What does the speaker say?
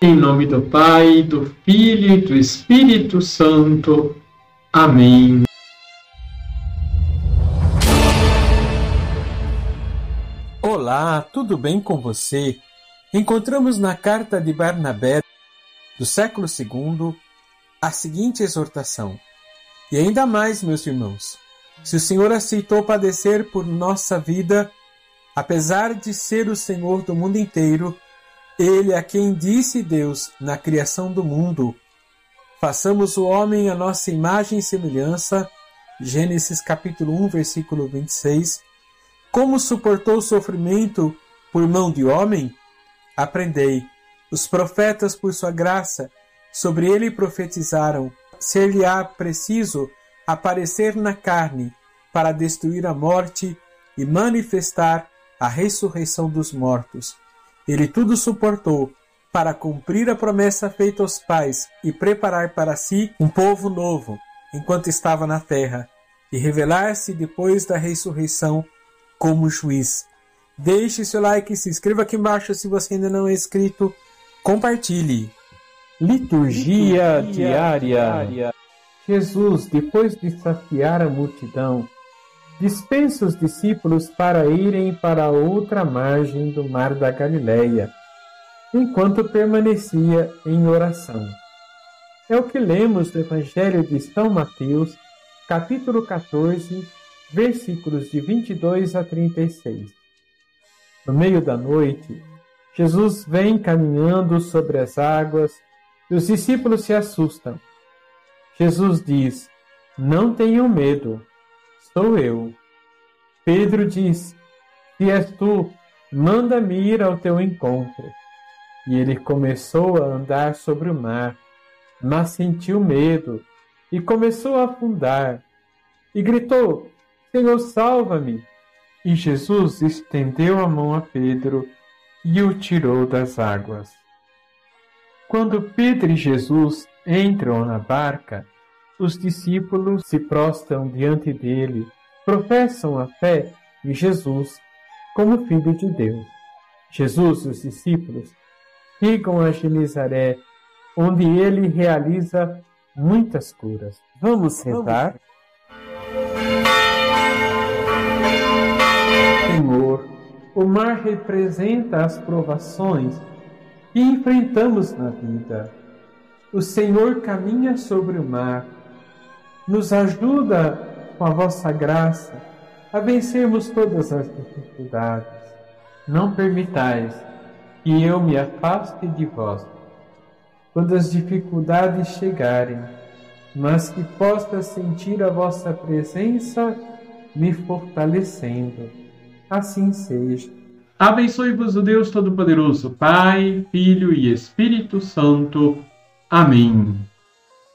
Em nome do Pai, do Filho e do Espírito Santo. Amém. Olá, tudo bem com você? Encontramos na carta de Barnabé, do século II, a seguinte exortação. E ainda mais, meus irmãos, se o Senhor aceitou padecer por nossa vida, apesar de ser o Senhor do mundo inteiro, ele a quem disse Deus na criação do mundo: Façamos o homem a nossa imagem e semelhança. Gênesis capítulo 1, versículo 26. Como suportou o sofrimento por mão de homem? Aprendei. Os profetas, por sua graça, sobre ele profetizaram: ser-lhe-á preciso aparecer na carne para destruir a morte e manifestar a ressurreição dos mortos. Ele tudo suportou para cumprir a promessa feita aos pais e preparar para si um povo novo enquanto estava na terra e revelar-se depois da ressurreição como juiz. Deixe seu like, se inscreva aqui embaixo se você ainda não é inscrito, compartilhe. Liturgia, Liturgia diária. diária. Jesus, depois de saciar a multidão, dispensa os discípulos para irem para a outra margem do mar da Galileia, enquanto permanecia em oração. É o que lemos do Evangelho de São Mateus, capítulo 14, versículos de 22 a 36. No meio da noite, Jesus vem caminhando sobre as águas e os discípulos se assustam. Jesus diz: Não tenham medo sou eu. Pedro disse: Se és tu, manda-me ir ao teu encontro. E ele começou a andar sobre o mar, mas sentiu medo e começou a afundar. E gritou: Senhor, salva-me! E Jesus estendeu a mão a Pedro e o tirou das águas. Quando Pedro e Jesus entram na barca, os discípulos se prostram diante dele, professam a fé em Jesus como Filho de Deus. Jesus e os discípulos chegam a Genezaré, onde ele realiza muitas curas. Vamos rezar? Senhor, o mar representa as provações que enfrentamos na vida. O Senhor caminha sobre o mar nos ajuda com a vossa graça a vencermos todas as dificuldades. Não permitais que eu me afaste de vós quando as dificuldades chegarem, mas que possa sentir a vossa presença me fortalecendo. Assim seja. Abençoe-vos o Deus Todo-Poderoso, Pai, Filho e Espírito Santo. Amém.